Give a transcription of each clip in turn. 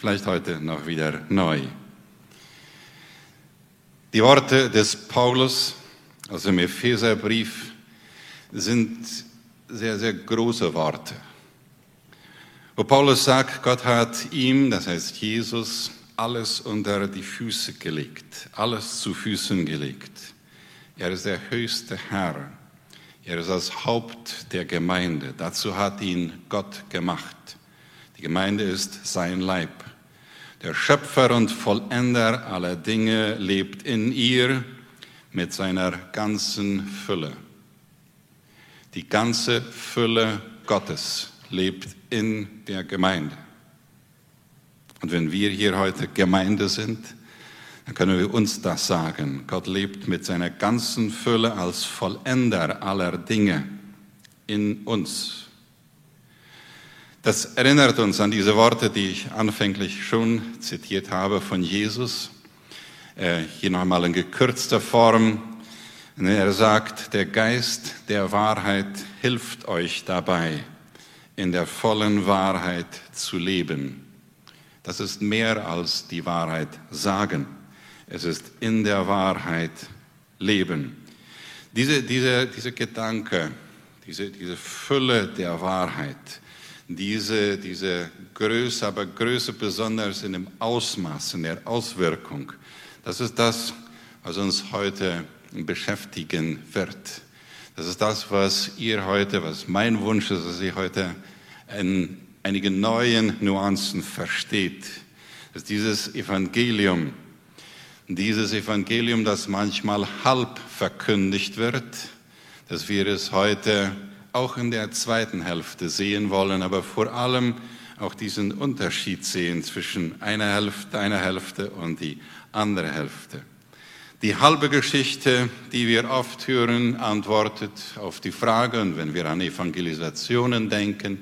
vielleicht heute noch wieder neu. Die Worte des Paulus aus dem Epheserbrief sind sehr, sehr große Worte. Wo Paulus sagt, Gott hat ihm, das heißt Jesus, alles unter die Füße gelegt, alles zu Füßen gelegt. Er ist der höchste Herr. Er ist das Haupt der Gemeinde. Dazu hat ihn Gott gemacht. Die Gemeinde ist sein Leib. Der Schöpfer und Vollender aller Dinge lebt in ihr mit seiner ganzen Fülle. Die ganze Fülle Gottes lebt in der Gemeinde. Und wenn wir hier heute Gemeinde sind, dann können wir uns das sagen. Gott lebt mit seiner ganzen Fülle als Vollender aller Dinge in uns. Das erinnert uns an diese Worte, die ich anfänglich schon zitiert habe von Jesus. Äh, hier nochmal in gekürzter Form. Er sagt, der Geist der Wahrheit hilft euch dabei, in der vollen Wahrheit zu leben. Das ist mehr als die Wahrheit sagen. Es ist in der Wahrheit leben. Diese, diese, diese Gedanke, diese, diese Fülle der Wahrheit, diese, diese Größe, aber Größe besonders in dem Ausmaß, in der Auswirkung, das ist das, was uns heute beschäftigen wird. Das ist das, was ihr heute, was mein Wunsch ist, dass ihr heute in einige neuen Nuancen versteht. Dass dieses Evangelium, dieses Evangelium, das manchmal halb verkündigt wird, dass wir es heute auch in der zweiten Hälfte sehen wollen, aber vor allem auch diesen Unterschied sehen zwischen einer Hälfte, einer Hälfte und die andere Hälfte. Die halbe Geschichte, die wir oft hören, antwortet auf die Frage, und wenn wir an Evangelisationen denken,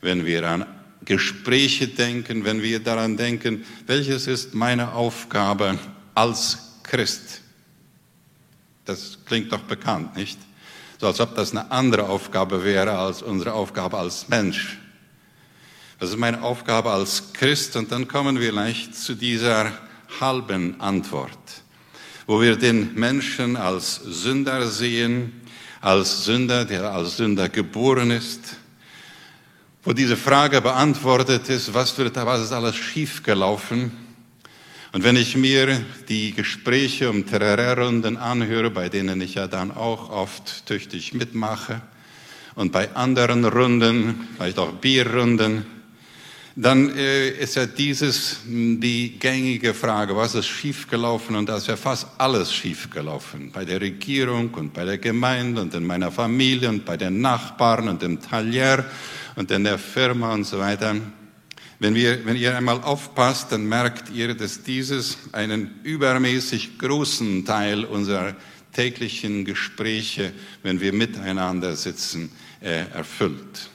wenn wir an Gespräche denken, wenn wir daran denken, welches ist meine Aufgabe als Christ. Das klingt doch bekannt, nicht? So als ob das eine andere Aufgabe wäre als unsere Aufgabe als Mensch. Das ist meine Aufgabe als Christ und dann kommen wir leicht zu dieser halben Antwort, wo wir den Menschen als Sünder sehen, als Sünder, der als Sünder geboren ist, wo diese Frage beantwortet ist, was, wird, was ist alles schiefgelaufen? Und wenn ich mir die Gespräche um Terrorrunden anhöre, bei denen ich ja dann auch oft tüchtig mitmache, und bei anderen Runden, vielleicht auch Bierrunden, dann äh, ist ja dieses die gängige Frage, was ist schiefgelaufen? Und da ist ja fast alles schiefgelaufen. Bei der Regierung und bei der Gemeinde und in meiner Familie und bei den Nachbarn und im Talier und in der Firma und so weiter. Wenn, wir, wenn ihr einmal aufpasst, dann merkt ihr, dass dieses einen übermäßig großen Teil unserer täglichen Gespräche, wenn wir miteinander sitzen, äh, erfüllt.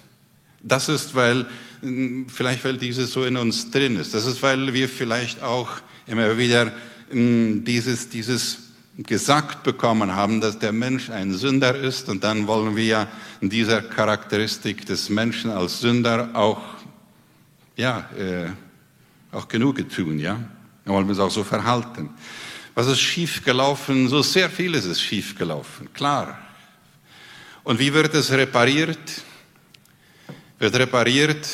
Das ist, weil, hm, vielleicht weil dieses so in uns drin ist. Das ist, weil wir vielleicht auch immer wieder hm, dieses, dieses gesagt bekommen haben, dass der Mensch ein Sünder ist und dann wollen wir dieser Charakteristik des Menschen als Sünder auch, ja, äh, auch Genug tun, ja. Dann wollen wir uns auch so verhalten. Was ist schiefgelaufen? So sehr vieles ist schiefgelaufen, klar. Und wie wird es repariert? Wird repariert,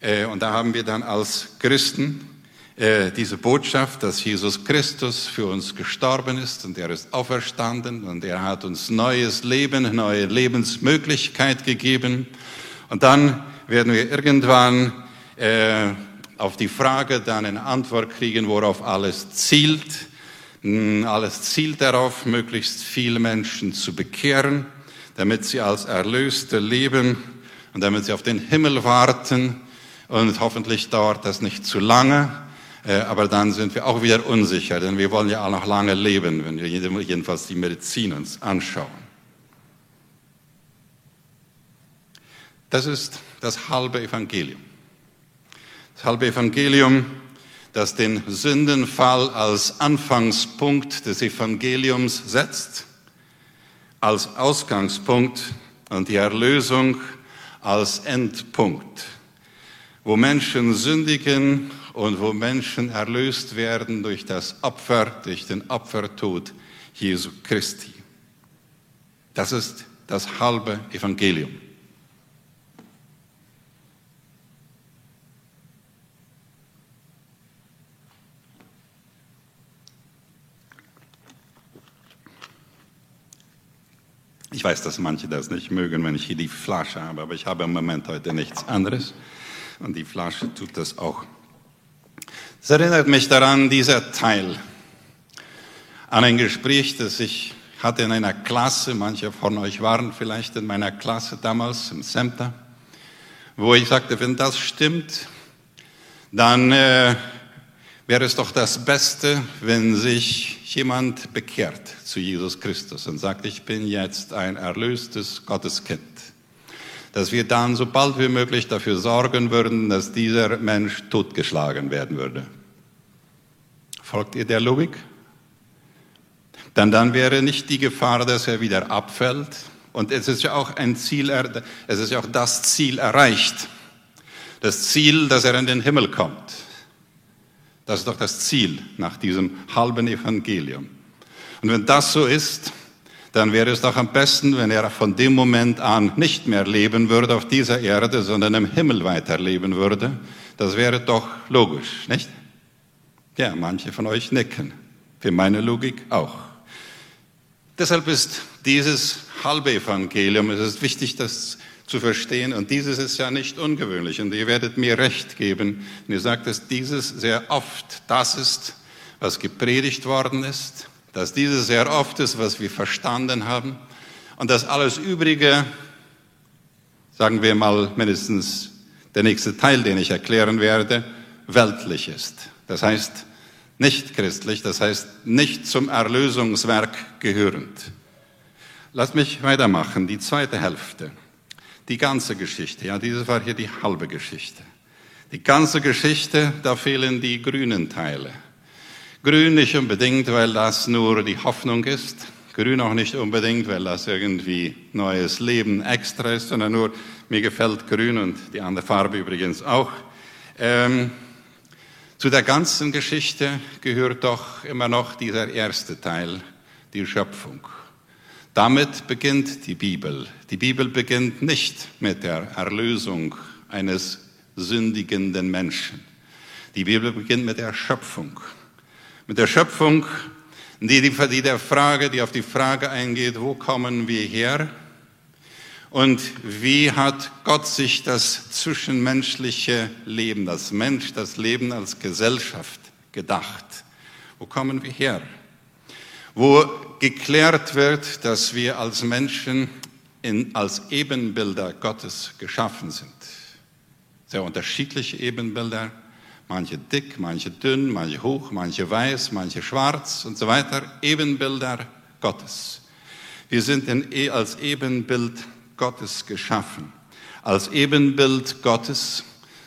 äh, und da haben wir dann als Christen äh, diese Botschaft, dass Jesus Christus für uns gestorben ist und er ist auferstanden und er hat uns neues Leben, neue Lebensmöglichkeit gegeben. Und dann werden wir irgendwann äh, auf die Frage dann eine Antwort kriegen, worauf alles zielt. Hm, alles zielt darauf, möglichst viele Menschen zu bekehren, damit sie als Erlöste leben und damit sie auf den Himmel warten. Und hoffentlich dauert das nicht zu lange. Äh, aber dann sind wir auch wieder unsicher, denn wir wollen ja auch noch lange leben, wenn wir jedenfalls die Medizin uns anschauen. Das ist das halbe Evangelium. Das halbe Evangelium, das den Sündenfall als Anfangspunkt des Evangeliums setzt, als Ausgangspunkt und die Erlösung als Endpunkt wo Menschen sündigen und wo Menschen erlöst werden durch das Opfer, durch den Opfertod Jesu Christi. Das ist das halbe Evangelium. Ich weiß, dass manche das nicht mögen, wenn ich hier die Flasche habe, aber ich habe im Moment heute nichts anderes. Und die Flasche tut das auch. Es erinnert mich daran, dieser Teil, an ein Gespräch, das ich hatte in einer Klasse, manche von euch waren vielleicht in meiner Klasse damals im Center, wo ich sagte, wenn das stimmt, dann äh, wäre es doch das Beste, wenn sich jemand bekehrt zu Jesus Christus und sagt, ich bin jetzt ein erlöstes Gotteskind. Dass wir dann so bald wie möglich dafür sorgen würden, dass dieser Mensch totgeschlagen werden würde. Folgt ihr der Logik? Dann, dann wäre nicht die Gefahr, dass er wieder abfällt. Und es ist ja auch ein Ziel, es ist ja auch das Ziel erreicht. Das Ziel, dass er in den Himmel kommt. Das ist doch das Ziel nach diesem halben Evangelium. Und wenn das so ist, dann wäre es doch am besten, wenn er von dem Moment an nicht mehr leben würde auf dieser Erde, sondern im Himmel weiterleben würde. Das wäre doch logisch, nicht? Ja, manche von euch nicken. Für meine Logik auch. Deshalb ist dieses halbe Evangelium, es ist wichtig, das zu verstehen. Und dieses ist ja nicht ungewöhnlich. Und ihr werdet mir recht geben, wenn ihr sagt, dass dieses sehr oft das ist, was gepredigt worden ist, dass dieses sehr oft ist, was wir verstanden haben und dass alles Übrige, sagen wir mal mindestens der nächste Teil, den ich erklären werde, weltlich ist. Das heißt nicht christlich, das heißt nicht zum Erlösungswerk gehörend. Lass mich weitermachen, die zweite Hälfte die ganze Geschichte. Ja, dieses war hier die halbe Geschichte. Die ganze Geschichte, da fehlen die grünen Teile. Grün nicht unbedingt, weil das nur die Hoffnung ist. Grün auch nicht unbedingt, weil das irgendwie neues Leben extra ist, sondern nur, mir gefällt Grün und die andere Farbe übrigens auch. Ähm, zu der ganzen Geschichte gehört doch immer noch dieser erste Teil, die Schöpfung. Damit beginnt die Bibel. Die Bibel beginnt nicht mit der Erlösung eines sündigenden Menschen. Die Bibel beginnt mit der Schöpfung. Mit der Schöpfung, die, die, die, der Frage, die auf die Frage eingeht, wo kommen wir her? Und wie hat Gott sich das zwischenmenschliche Leben, das Mensch, das Leben als Gesellschaft gedacht? Wo kommen wir her? Wo geklärt wird, dass wir als Menschen in, als Ebenbilder Gottes geschaffen sind. Sehr unterschiedliche Ebenbilder, manche dick, manche dünn, manche hoch, manche weiß, manche schwarz und so weiter. Ebenbilder Gottes. Wir sind in, e, als Ebenbild Gottes geschaffen. Als Ebenbild Gottes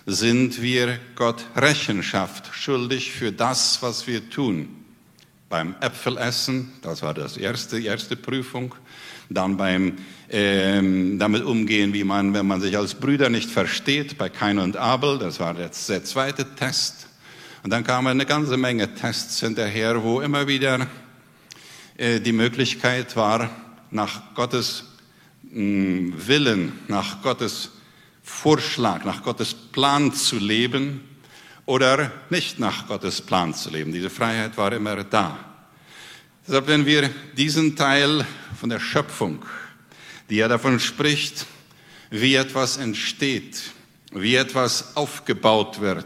sind wir Gott Rechenschaft schuldig für das, was wir tun beim Äpfelessen, das war das erste, erste Prüfung, dann beim ähm, damit umgehen, wie man, wenn man sich als Brüder nicht versteht, bei Kain und Abel, das war jetzt der zweite Test. Und dann kamen eine ganze Menge Tests hinterher, wo immer wieder äh, die Möglichkeit war, nach Gottes mh, mm, Willen, nach Gottes Vorschlag, nach Gottes Plan zu leben oder nicht nach Gottes Plan zu leben. Diese Freiheit war immer da. Deshalb, wenn wir diesen Teil von der Schöpfung, die ja davon spricht, wie etwas entsteht, wie etwas aufgebaut wird,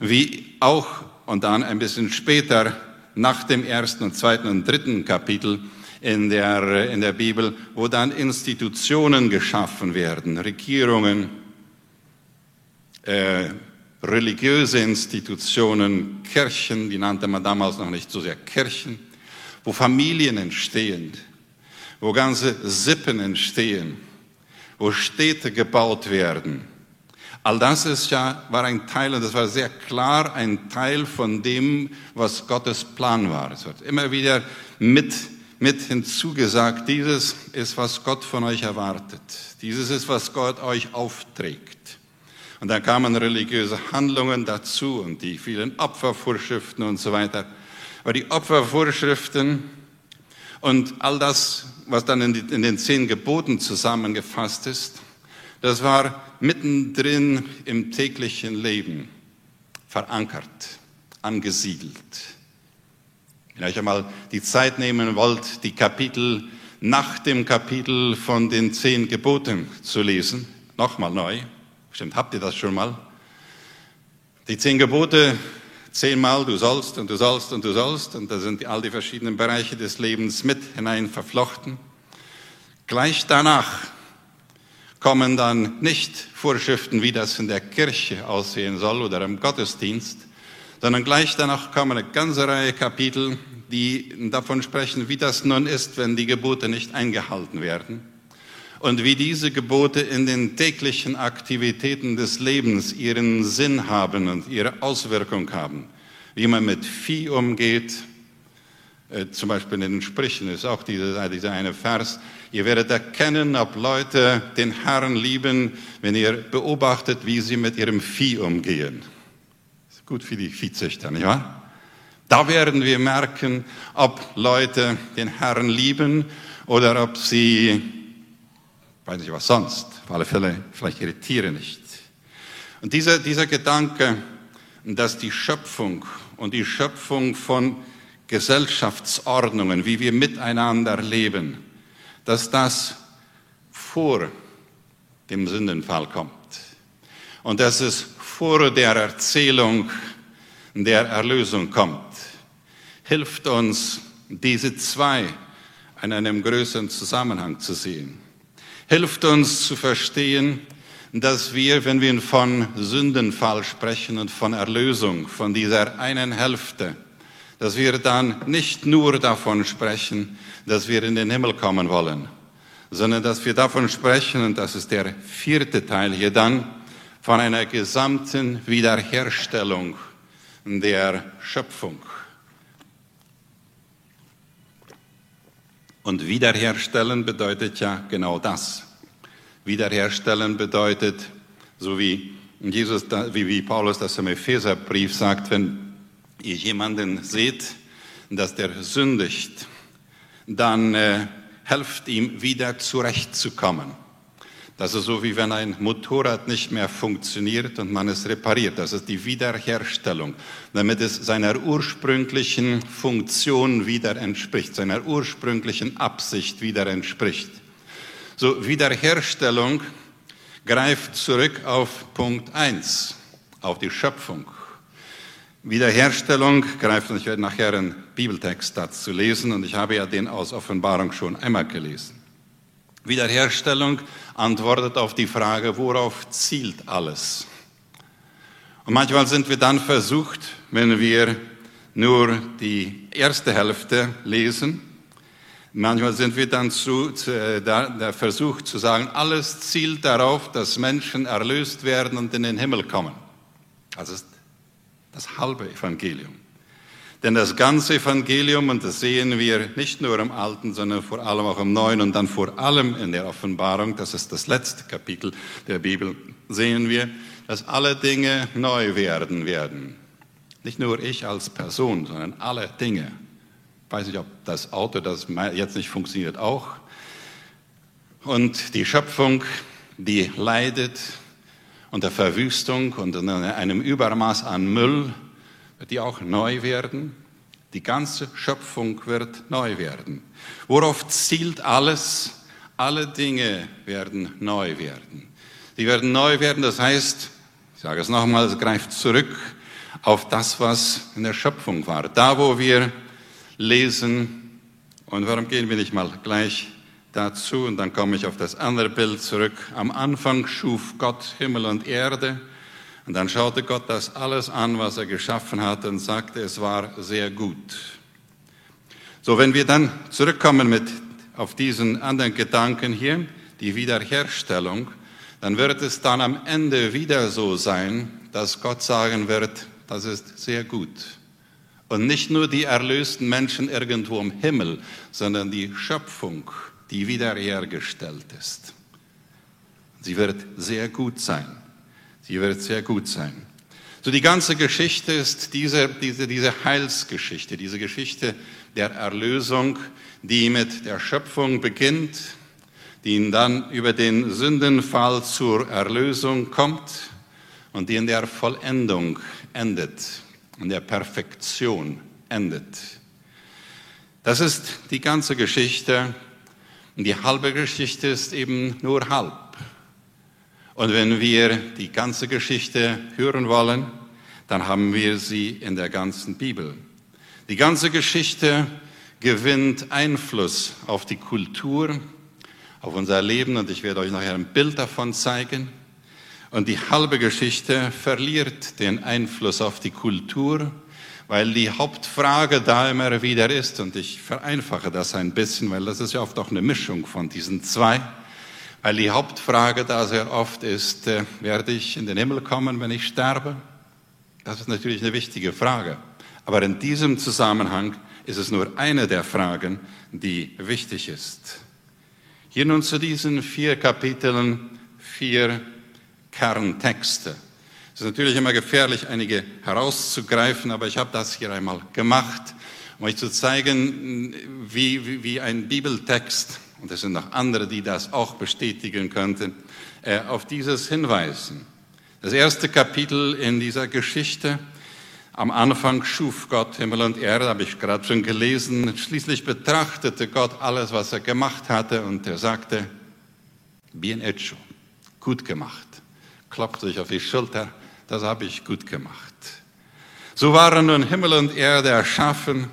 wie auch und dann ein bisschen später nach dem ersten und zweiten und dritten Kapitel in der, in der Bibel, wo dann Institutionen geschaffen werden, Regierungen, äh, religiöse Institutionen, Kirchen, die nannte man damals noch nicht so sehr Kirchen, wo Familien entstehen, wo ganze Sippen entstehen, wo Städte gebaut werden. All das ist ja, war ein Teil, und das war sehr klar ein Teil von dem, was Gottes Plan war. Es wird immer wieder mit, mit hinzugesagt, dieses ist, was Gott von euch erwartet. Dieses ist, was Gott euch aufträgt. Und dann kamen religiöse Handlungen dazu und die vielen Opfervorschriften und so weiter. Aber die Opfervorschriften und all das, was dann in, die, in den zehn Geboten zusammengefasst ist, das war mittendrin im täglichen Leben verankert, angesiedelt. Wenn ihr euch einmal die Zeit nehmen wollt, die Kapitel nach dem Kapitel von den zehn Geboten zu lesen, nochmal neu, bestimmt habt ihr das schon mal. Die zehn Gebote, zehnmal du sollst und du sollst und du sollst, und da sind all die verschiedenen Bereiche des Lebens mit hinein verflochten. Gleich danach kommen dann nicht Vorschriften, wie das in der Kirche aussehen soll oder im Gottesdienst, sondern gleich danach kommen eine ganze Reihe Kapitel, die davon sprechen, wie das nun ist, wenn die Gebote nicht eingehalten werden und wie diese Gebote in den täglichen Aktivitäten des Lebens ihren Sinn haben und ihre Auswirkung haben, wie man mit Vieh umgeht, äh, zum Beispiel in den Sprüchen ist auch dieser, dieser eine Vers, ihr werdet erkennen, ob Leute den Herrn lieben, wenn ihr beobachtet, wie sie mit ihrem Vieh umgehen. Ist gut für die Viehzüchter, nicht wahr? Da werden wir merken, ob Leute den Herrn lieben oder ob sie, weiß nicht was sonst, auf alle Fälle vielleicht ihre Tiere nicht. Und dieser, dieser Gedanke, dass die Schöpfung und die Schöpfung von Gesellschaftsordnungen, wie wir miteinander leben, dass das vor dem Sündenfall kommt und dass es vor der Erzählung der Erlösung kommt, hilft uns, diese zwei in einem größeren Zusammenhang zu sehen. Hilft uns zu verstehen, dass wir, wenn wir von Sündenfall sprechen und von Erlösung, von dieser einen Hälfte, dass wir dann nicht nur davon sprechen, dass wir in den Himmel kommen wollen, sondern dass wir davon sprechen, und das ist der vierte Teil hier dann, von einer gesamten Wiederherstellung der Schöpfung. Und wiederherstellen bedeutet ja genau das. Wiederherstellen bedeutet, so wie Jesus, wie, Paulus das im Epheserbrief sagt, wenn ihr jemanden seht, dass der sündigt, dann äh, helft ihm wieder zurechtzukommen. Das ist so, wie wenn ein Motorrad nicht mehr funktioniert und man es repariert. Das ist die Wiederherstellung, damit es seiner ursprünglichen Funktion wieder entspricht, seiner ursprünglichen Absicht wieder entspricht. So, Wiederherstellung greift zurück auf Punkt 1, auf die Schöpfung. Wiederherstellung greift, und ich werde nachher einen Bibeltext dazu lesen, und ich habe ja den aus Offenbarung schon einmal gelesen. Wiederherstellung antwortet auf die Frage, worauf zielt alles? Und manchmal sind wir dann versucht, wenn wir nur die erste Hälfte lesen, manchmal sind wir dann zu, zu, äh, da, der Versuch zu sagen, alles zielt darauf, dass Menschen erlöst werden und in den Himmel kommen. Das ist das halbe Evangelium. Denn das ganze Evangelium, und das sehen wir nicht nur im Alten, sondern vor allem auch im Neuen und dann vor allem in der Offenbarung, das ist das letzte Kapitel der Bibel, sehen wir, dass alle Dinge neu werden werden. Nicht nur ich als Person, sondern alle Dinge. Ich weiß nicht, ob das Auto, das jetzt nicht funktioniert, auch. Und die Schöpfung, die leidet, unter Verwüstung und einem Übermaß an Müll die auch neu werden. Die ganze Schöpfung wird neu werden. Worauf zielt alles? Alle Dinge werden neu werden. Die werden neu werden, das heißt, ich sage es nochmal, es greift zurück auf das, was in der Schöpfung war. Da, wo wir lesen, und warum gehen wir nicht mal gleich dazu und dann komme ich auf das andere Bild zurück. Am Anfang schuf Gott Himmel und Erde und dann schaute Gott das alles an, was er geschaffen hat und sagte, es war sehr gut. So, wenn wir dann zurückkommen mit auf diesen anderen Gedanken hier, die Wiederherstellung, dann wird es dann am Ende wieder so sein, dass Gott sagen wird, das ist sehr gut. Und nicht nur die erlösten Menschen irgendwo im Himmel, sondern die Schöpfung die wiederhergestellt ist. Sie wird sehr gut sein. Die wird sehr gut sein. So die ganze Geschichte ist diese, diese, diese Heilsgeschichte, diese Geschichte der Erlösung, die mit der Schöpfung beginnt, die dann über den Sündenfall zur Erlösung kommt und die in der Vollendung endet, in der Perfektion endet. Das ist die ganze Geschichte und die halbe Geschichte ist eben nur halb. Und wenn wir die ganze Geschichte hören wollen, dann haben wir sie in der ganzen Bibel. Die ganze Geschichte gewinnt Einfluss auf die Kultur, auf unser Leben und ich werde euch nachher ein Bild davon zeigen. Und die halbe Geschichte verliert den Einfluss auf die Kultur, weil die Hauptfrage da immer wieder ist, und ich vereinfache das ein bisschen, weil das ist ja oft auch eine Mischung von diesen zwei, weil die Hauptfrage da sehr oft ist, äh, werde ich in den Himmel kommen, wenn ich sterbe? Das ist natürlich eine wichtige Frage. Aber in diesem Zusammenhang ist es nur eine der Fragen, die wichtig ist. Hier nun zu diesen vier Kapiteln, vier Kerntexte. Es ist natürlich immer gefährlich, einige herauszugreifen, aber ich habe das hier einmal gemacht, um euch zu zeigen, wie, wie, wie ein Bibeltext, und es sind noch andere, die das auch bestätigen könnten, äh, auf dieses hinweisen. Das erste Kapitel in dieser Geschichte am Anfang schuf Gott Himmel und Erde, habe ich gerade schon gelesen. Schließlich betrachtete Gott alles, was er gemacht hatte und er sagte, bien hecho, gut gemacht. Klopft sich auf die Schulter, das habe ich gut gemacht. So waren nun Himmel und Erde erschaffen.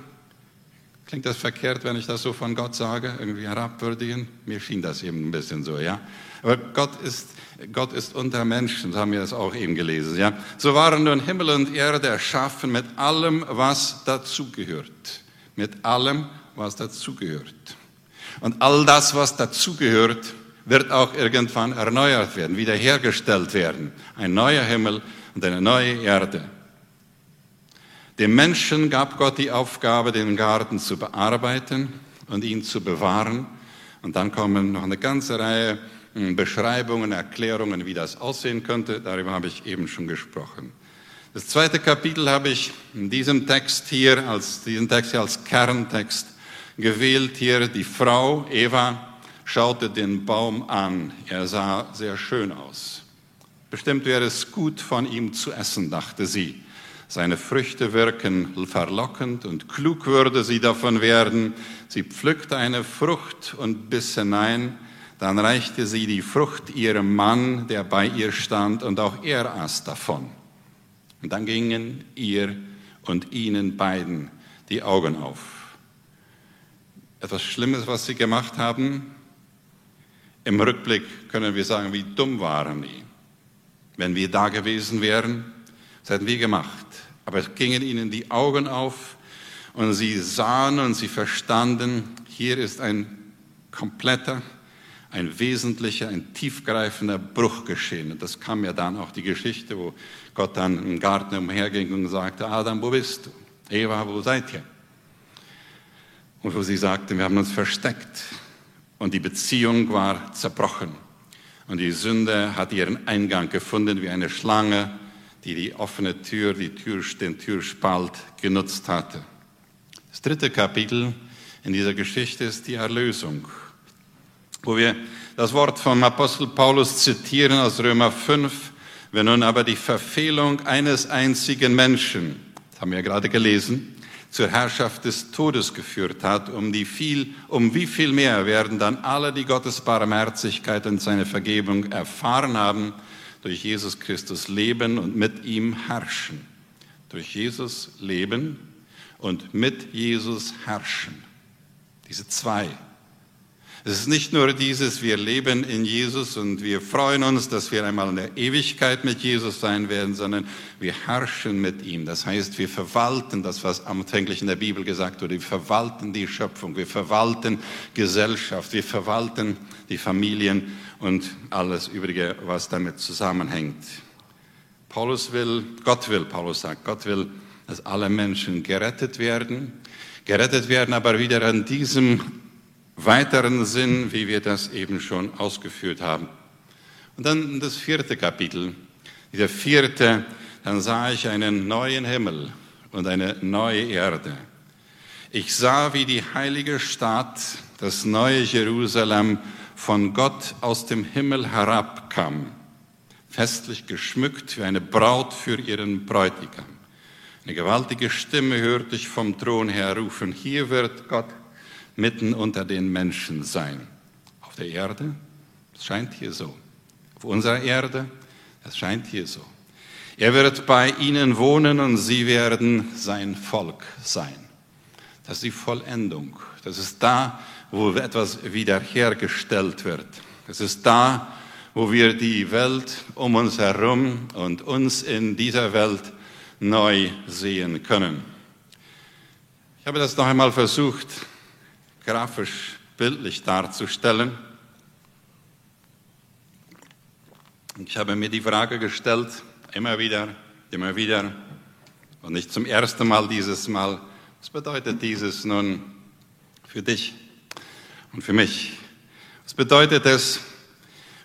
Klingt das verkehrt, wenn ich das so von Gott sage, irgendwie herabwürdigen? Mir schien das eben ein bisschen so, ja. Aber Gott ist Gott ist unter Menschen, das haben wir das auch eben gelesen. Ja? So waren nun Himmel und Erde erschaffen mit allem, was dazugehört. Mit allem, was dazugehört. Und all das, was dazugehört, wird auch irgendwann erneuert werden, wiederhergestellt werden. Ein neuer Himmel und eine neue Erde. Dem Menschen gab Gott die Aufgabe, den Garten zu bearbeiten und ihn zu bewahren. Und dann kommen noch eine ganze Reihe hm, Beschreibungen, Erklärungen, wie das aussehen könnte. Darüber habe ich eben schon gesprochen. Das zweite Kapitel habe ich in diesem Text hier, als, diesen Text hier als Kerntext gewählt. Hier die Frau Eva schaute den Baum an. Er sah sehr schön aus. Bestimmt wäre es gut, von ihm zu essen, dachte sie. Seine Früchte wirken verlockend und klug würde sie davon werden. Sie pflückte eine Frucht und biss hinein. Dann reichte sie die Frucht ihrem Mann, der bei ihr stand, und auch er aß davon. Und dann gingen ihr und ihnen beiden die Augen auf. Etwas Schlimmes, was sie gemacht haben. Im Rückblick können wir sagen, wie dumm waren die. Wenn wir da gewesen wären, das hätten wir gemacht. Aber es gingen ihnen die Augen auf und sie sahen und sie verstanden, hier ist ein kompletter, ein wesentlicher, ein tiefgreifender Bruch geschehen. Und das kam ja dann auch die Geschichte, wo Gott dann im Garten umherging und sagte, Adam, wo bist du? Eva, wo seid ihr? Und wo sie sagte, wir haben uns versteckt. Und die Beziehung war zerbrochen. Und die Sünde hat ihren Eingang gefunden wie eine Schlange, die die offene Tür, die Tür, den Türspalt genutzt hatte. Das dritte Kapitel in dieser Geschichte ist die Erlösung wo wir das Wort vom Apostel Paulus zitieren aus Römer 5, wenn nun aber die Verfehlung eines einzigen Menschen, das haben wir gerade gelesen, zur Herrschaft des Todes geführt hat, um, die viel, um wie viel mehr werden dann alle, die Gottes Barmherzigkeit und seine Vergebung erfahren haben, durch Jesus Christus leben und mit ihm herrschen. Durch Jesus leben und mit Jesus herrschen. Diese zwei es ist nicht nur dieses, wir leben in Jesus und wir freuen uns, dass wir einmal in der Ewigkeit mit Jesus sein werden, sondern wir herrschen mit ihm. Das heißt, wir verwalten das, was anfänglich in der Bibel gesagt wurde. Wir verwalten die Schöpfung, wir verwalten Gesellschaft, wir verwalten die Familien und alles Übrige, was damit zusammenhängt. Paulus will, Gott will, Paulus sagt, Gott will, dass alle Menschen gerettet werden. Gerettet werden aber wieder an diesem weiteren Sinn, wie wir das eben schon ausgeführt haben. Und dann das vierte Kapitel. Dieser vierte, dann sah ich einen neuen Himmel und eine neue Erde. Ich sah, wie die heilige Stadt, das neue Jerusalem, von Gott aus dem Himmel herabkam, festlich geschmückt wie eine Braut für ihren Bräutigam. Eine gewaltige Stimme hörte ich vom Thron her rufen, hier wird Gott mitten unter den Menschen sein. Auf der Erde, es scheint hier so. Auf unserer Erde, es scheint hier so. Er wird bei ihnen wohnen und sie werden sein Volk sein. Das ist die Vollendung. Das ist da, wo etwas wiederhergestellt wird. Das ist da, wo wir die Welt um uns herum und uns in dieser Welt neu sehen können. Ich habe das noch einmal versucht, grafisch, bildlich darzustellen. Ich habe mir die Frage gestellt, immer wieder, immer wieder, und nicht zum ersten Mal dieses Mal, was bedeutet dieses nun für dich und für mich? Was bedeutet es,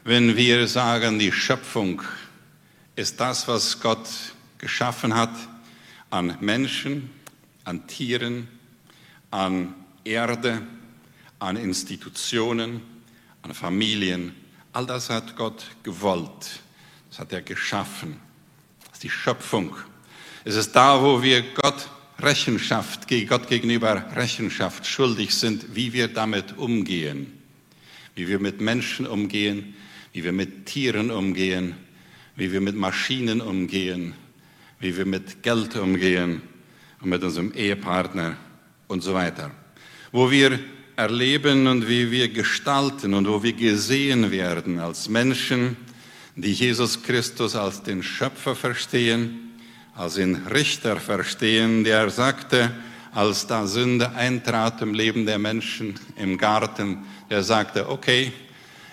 wenn wir sagen, die Schöpfung ist das, was Gott geschaffen hat an Menschen, an Tieren, an Erde, an Institutionen, an Familien. All das hat Gott gewollt. Das hat er geschaffen die Schöpfung. Es ist da, wo wir Gott Rechenschaft, Gott gegenüber Rechenschaft schuldig sind, wie wir damit umgehen, wie wir mit Menschen umgehen, wie wir mit Tieren umgehen, wie wir mit Maschinen umgehen, wie wir mit Geld umgehen und mit unserem Ehepartner und so weiter. Wo wir erleben und wie wir gestalten und wo wir gesehen werden als Menschen, die Jesus Christus als den Schöpfer verstehen, als den Richter verstehen, der sagte, als da Sünde eintrat im Leben der Menschen im Garten, der sagte, okay,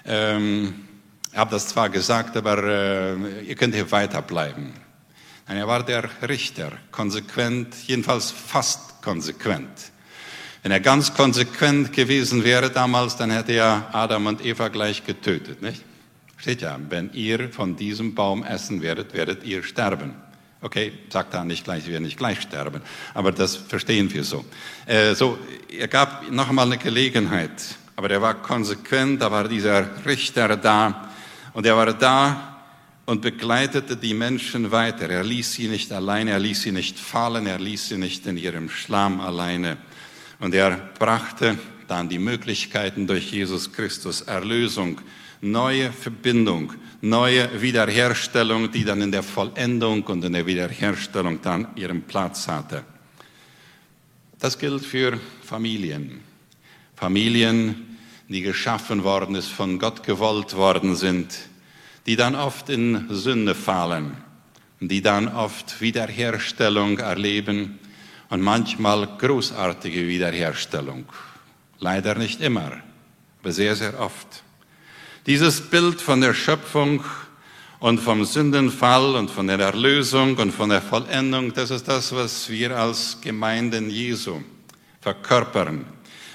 ähm, ich habe das zwar gesagt, aber äh, ihr könnt hier weiterbleiben. Nein, er war der Richter, konsequent, jedenfalls fast konsequent. Wenn er ganz konsequent gewesen wäre damals, dann hätte er Adam und Eva gleich getötet, nicht? Steht ja, wenn ihr von diesem Baum essen werdet, werdet ihr sterben. Okay, sagt er nicht gleich, wir nicht gleich sterben, aber das verstehen wir so. Äh, so, er gab noch einmal eine Gelegenheit, aber er war konsequent, da war dieser Richter da und er war da und begleitete die Menschen weiter. Er ließ sie nicht alleine, er ließ sie nicht fallen, er ließ sie nicht in ihrem Schlamm alleine. Und er brachte dann die Möglichkeiten durch Jesus Christus Erlösung neue Verbindung, neue Wiederherstellung, die dann in der Vollendung und in der Wiederherstellung dann ihren Platz hatte. Das gilt für Familien. Familien, die geschaffen worden ist, von Gott gewollt worden sind, die dann oft in Sünde fallen, die dann oft Wiederherstellung erleben und manchmal großartige Wiederherstellung. Leider nicht immer, aber sehr, sehr oft. Dieses Bild von der Schöpfung und vom Sündenfall und von der Erlösung und von der Vollendung, das ist das, was wir als Gemeinden Jesu verkörpern,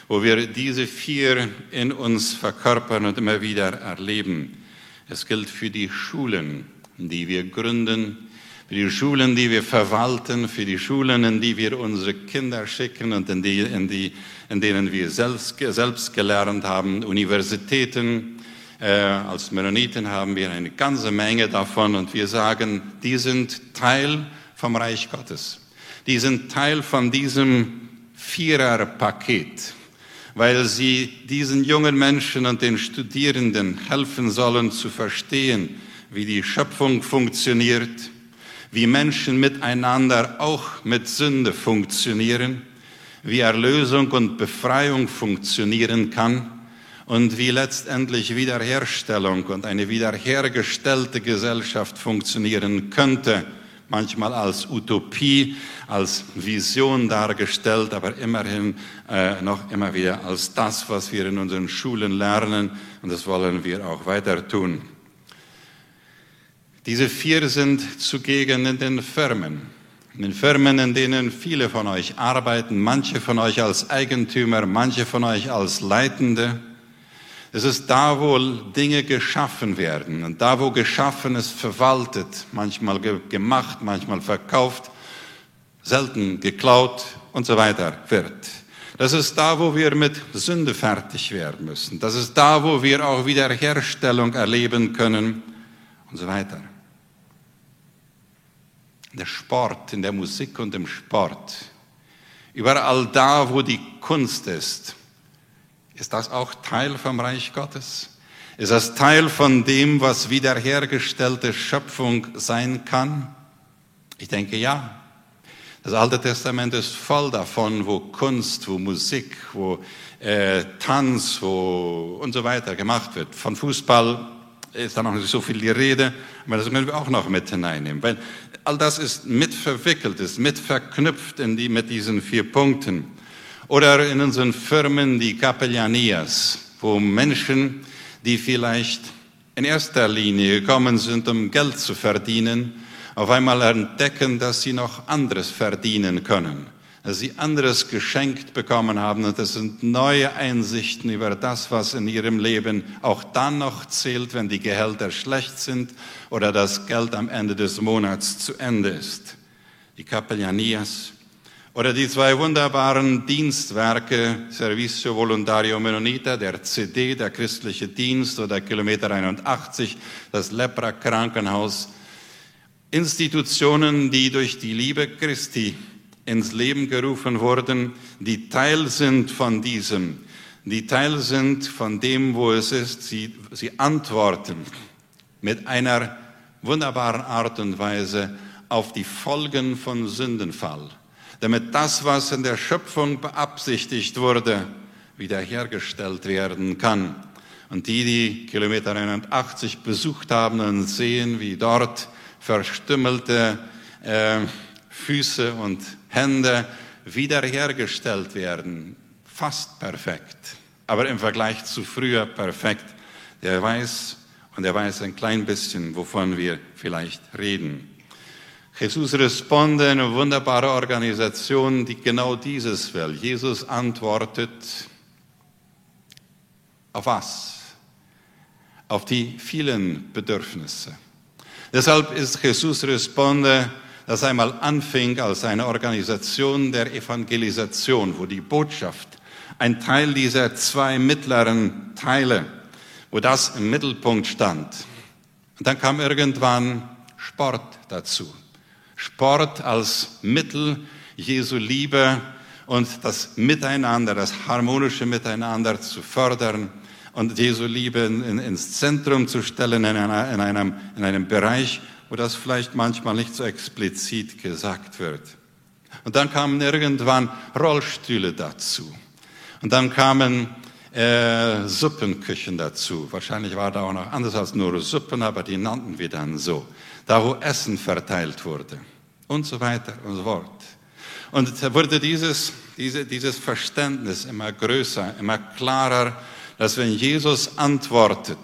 wo wir diese vier in uns verkörpern und immer wieder erleben. Es gilt für die Schulen, die wir gründen, für die Schulen, die wir verwalten, für die Schulen, in die wir unsere Kinder schicken und in, die, in, die, in denen wir selbst, selbst gelernt haben, Universitäten, äh, als Mennoniten haben wir eine ganze Menge davon und wir sagen, die sind Teil vom Reich Gottes. Die sind Teil von diesem Viererpaket, weil sie diesen jungen Menschen und den Studierenden helfen sollen zu verstehen, wie die Schöpfung funktioniert, wie Menschen miteinander auch mit Sünde funktionieren, wie Erlösung und Befreiung funktionieren kann und wie letztendlich Wiederherstellung und eine wiederhergestellte Gesellschaft funktionieren könnte, manchmal als Utopie, als Vision dargestellt, aber immerhin äh, noch immer wieder als das, was wir in unseren Schulen lernen und das wollen wir auch weiter tun. Diese vier sind zugegen in den Firmen. In den Firmen, in denen viele von euch arbeiten, manche von euch als Eigentümer, manche von euch als Leitende, Es ist da, wo Dinge geschaffen werden und da, wo Geschaffenes verwaltet, manchmal gemacht, manchmal verkauft, selten geklaut und so weiter wird. Das ist da, wo wir mit Sünde fertig werden müssen. Das ist da, wo wir auch Wiederherstellung erleben können und so weiter. Der Sport, in der Musik und im Sport, überall da, wo die Kunst ist, ist das auch Teil vom Reich Gottes? Ist das Teil von dem, was wiederhergestellte Schöpfung sein kann? Ich denke ja. Das Alte Testament ist voll davon, wo Kunst, wo Musik, wo äh, Tanz, wo und so weiter gemacht wird. Von Fußball ist da noch nicht so viel die Rede, aber das können wir auch noch mit hineinnehmen. Weil all das ist mit verwickelt, ist mit verknüpft in die, mit diesen vier Punkten. Oder in unseren Firmen die Capellanias, wo Menschen, die vielleicht in erster Linie gekommen sind, um Geld zu verdienen, auf einmal entdecken, dass sie noch anderes verdienen können, dass sie anderes geschenkt bekommen haben und das sind neue Einsichten über das, was in ihrem Leben auch dann noch zählt, wenn die Gehälter schlecht sind oder das Geld am Ende des Monats zu Ende ist. Die Capellanias oder die zwei wunderbaren Dienstwerke, Servicio Voluntario Menonita, der CD, der christliche Dienst oder Kilometer 81, das Lepra Krankenhaus. Institutionen, die durch die Liebe Christi ins Leben gerufen wurden, die Teil sind von diesem, die Teil sind von dem, wo es ist, sie, sie antworten mit einer wunderbaren Art und Weise auf die Folgen von Sündenfall damit das, was in der Schöpfung beabsichtigt wurde, wiederhergestellt werden kann. Und die, die Kilometer 81 besucht haben und sehen, wie dort verstümmelte äh, Füße und Hände wiederhergestellt werden, fast perfekt, aber im Vergleich zu früher perfekt, der weiß und der weiß ein klein bisschen, wovon wir vielleicht reden. Jesus Responde, eine wunderbare Organisation, die genau dieses will. Jesus antwortet auf was? Auf die vielen Bedürfnisse. Deshalb ist Jesus Responde, das einmal anfing als eine Organisation der Evangelisation, wo die Botschaft, ein Teil dieser zwei mittleren Teile, wo das im Mittelpunkt stand. Und dann kam irgendwann Sport dazu. Sport als Mittel Jesu Liebe und das Miteinander, das harmonische Miteinander zu fördern und Jesu Liebe in, in, ins Zentrum zu stellen in, einer, in, einem, in einem Bereich, wo das vielleicht manchmal nicht so explizit gesagt wird. Und dann kamen irgendwann Rollstühle dazu. Und dann kamen äh, Suppenküchen dazu. Wahrscheinlich war da auch noch anders als nur Suppen, aber die nannten wir dann so da wo Essen verteilt wurde und so weiter und so fort. Und wurde dieses, diese, dieses Verständnis immer größer, immer klarer, dass wenn Jesus antwortet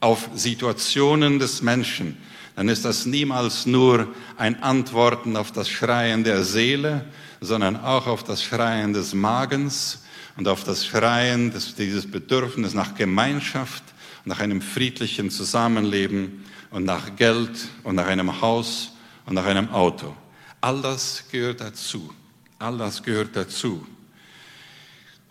auf Situationen des Menschen, dann ist das niemals nur ein Antworten auf das Schreien der Seele, sondern auch auf das Schreien des Magens und auf das Schreien, des, dieses Bedürfnis nach Gemeinschaft, nach einem friedlichen Zusammenleben und nach Geld und nach einem Haus und nach einem Auto. All das gehört dazu. All das gehört dazu.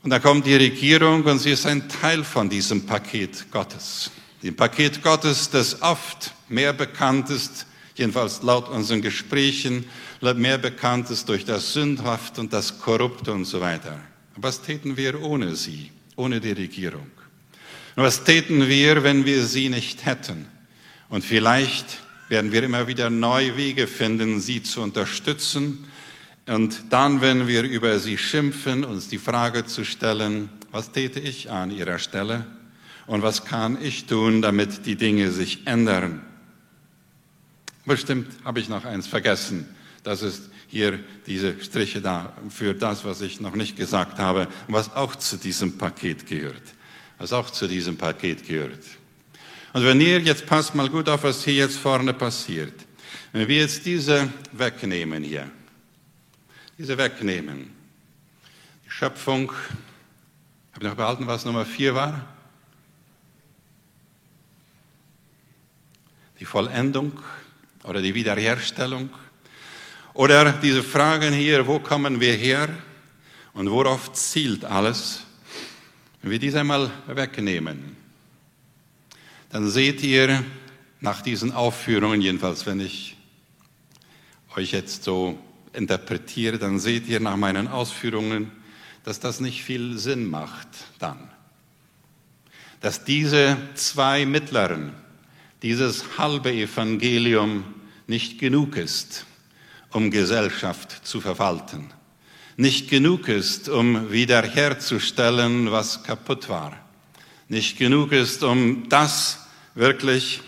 Und da kommt die Regierung und sie ist ein Teil von diesem Paket Gottes. Dem Paket Gottes, das oft mehr bekannt ist, jedenfalls laut unseren Gesprächen, mehr bekannt ist durch das Sündhaft und das Korrupte und so weiter. Was täten wir ohne sie, ohne die Regierung? Was täten wir, wenn wir sie nicht hätten? Und vielleicht werden wir immer wieder neue Wege finden, sie zu unterstützen. Und dann, wenn wir über sie schimpfen, uns die Frage zu stellen, was täte ich an ihrer Stelle? Und was kann ich tun, damit die Dinge sich ändern? Bestimmt habe ich noch eins vergessen. Das ist hier diese Striche da für das, was ich noch nicht gesagt habe, was auch zu diesem Paket gehört was auch zu diesem Paket gehört. Und wenn ihr, jetzt passt mal gut auf, was hier jetzt vorne passiert. Wenn wir jetzt diese wegnehmen hier, diese wegnehmen, die Schöpfung, habe ich noch behalten, was Nummer vier war? Die Vollendung oder die Wiederherstellung. Oder diese Fragen hier, wo kommen wir her und worauf zielt alles? Wenn wir diese einmal wegnehmen, dann seht ihr nach diesen Aufführungen, jedenfalls wenn ich euch jetzt so interpretiere, dann seht ihr nach meinen Ausführungen, dass das nicht viel Sinn macht dann. Dass diese zwei Mittleren, dieses halbe Evangelium nicht genug ist, um Gesellschaft zu verwalten, nicht genug ist, um wiederherzustellen, was kaputt war, nicht genug ist, um das wirklich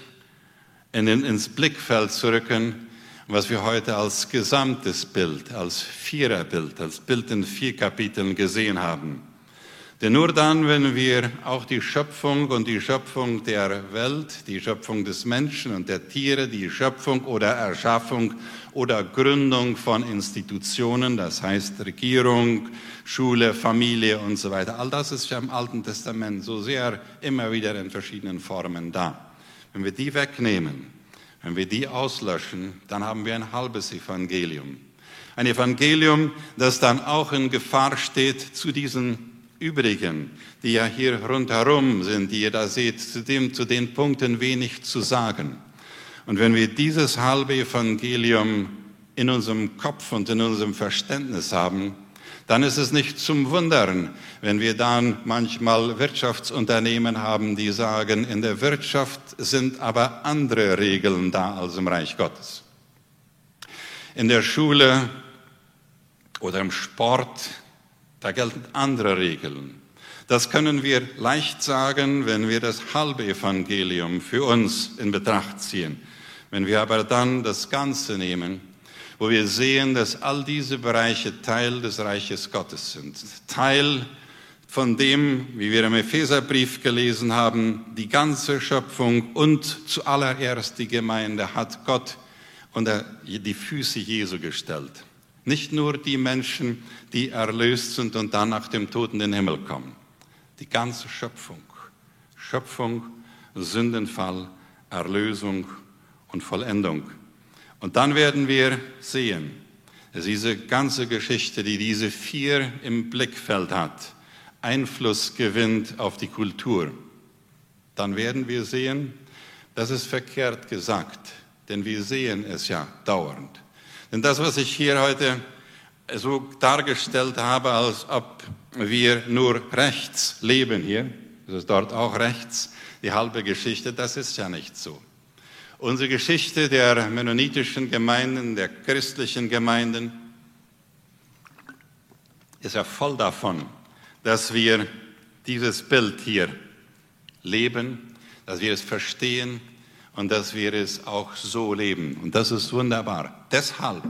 in, ins Blickfeld zu rücken, was wir heute als gesamtes Bild, als Viererbild, als Bild in vier Kapiteln gesehen haben. Denn nur dann, wenn wir auch die Schöpfung und die Schöpfung der Welt, die Schöpfung des Menschen und der Tiere, die Schöpfung oder Erschaffung oder Gründung von Institutionen, das heißt Regierung, Schule, Familie und so weiter, all das ist ja im Alten Testament so sehr immer wieder in verschiedenen Formen da. Wenn wir die wegnehmen, wenn wir die auslöschen, dann haben wir ein halbes Evangelium. Ein Evangelium, das dann auch in Gefahr steht zu diesen übrigen, die ja hier rundherum sind, die ihr da seht, zu, dem, zu den Punkten wenig zu sagen. Und wenn wir dieses halbe Evangelium in unserem Kopf und in unserem Verständnis haben, dann ist es nicht zum Wundern, wenn wir dann manchmal Wirtschaftsunternehmen haben, die sagen, in der Wirtschaft sind aber andere Regeln da als im Reich Gottes. In der Schule oder im Sport da gelten andere Regeln. Das können wir leicht sagen, wenn wir das halbe Evangelium für uns in Betracht ziehen. Wenn wir aber dann das Ganze nehmen, wo wir sehen, dass all diese Bereiche Teil des Reiches Gottes sind, Teil von dem, wie wir im Epheserbrief gelesen haben, die ganze Schöpfung und zuallererst die Gemeinde hat Gott unter die Füße Jesu gestellt. Nicht nur die Menschen, die erlöst sind und dann nach dem Tod in den Himmel kommen. Die ganze Schöpfung. Schöpfung, Sündenfall, Erlösung und Vollendung. Und dann werden wir sehen, dass diese ganze Geschichte, die diese vier im Blickfeld hat, Einfluss gewinnt auf die Kultur. Dann werden wir sehen, das ist verkehrt gesagt, denn wir sehen es ja dauernd. Denn das, was ich hier heute so dargestellt habe, als ob wir nur rechts leben hier, das ist dort auch rechts, die halbe Geschichte, das ist ja nicht so. Unsere Geschichte der mennonitischen Gemeinden, der christlichen Gemeinden, ist ja voll davon, dass wir dieses Bild hier leben, dass wir es verstehen, und dass wir es auch so leben. Und das ist wunderbar. Deshalb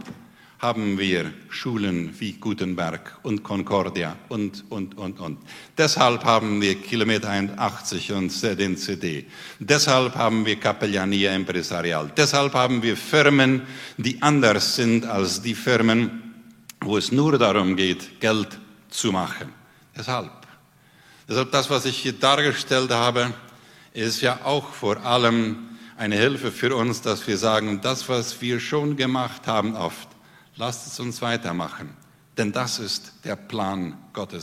haben wir Schulen wie Gutenberg und Concordia und, und, und, und. Deshalb haben wir Kilometer 81 und den CD. Deshalb haben wir Capellania Empresarial. Deshalb haben wir Firmen, die anders sind als die Firmen, wo es nur darum geht, Geld zu machen. Deshalb. Deshalb das, was ich hier dargestellt habe, ist ja auch vor allem eine Hilfe für uns, dass wir sagen, das, was wir schon gemacht haben oft, lasst es uns weitermachen. Denn das ist der Plan Gottes.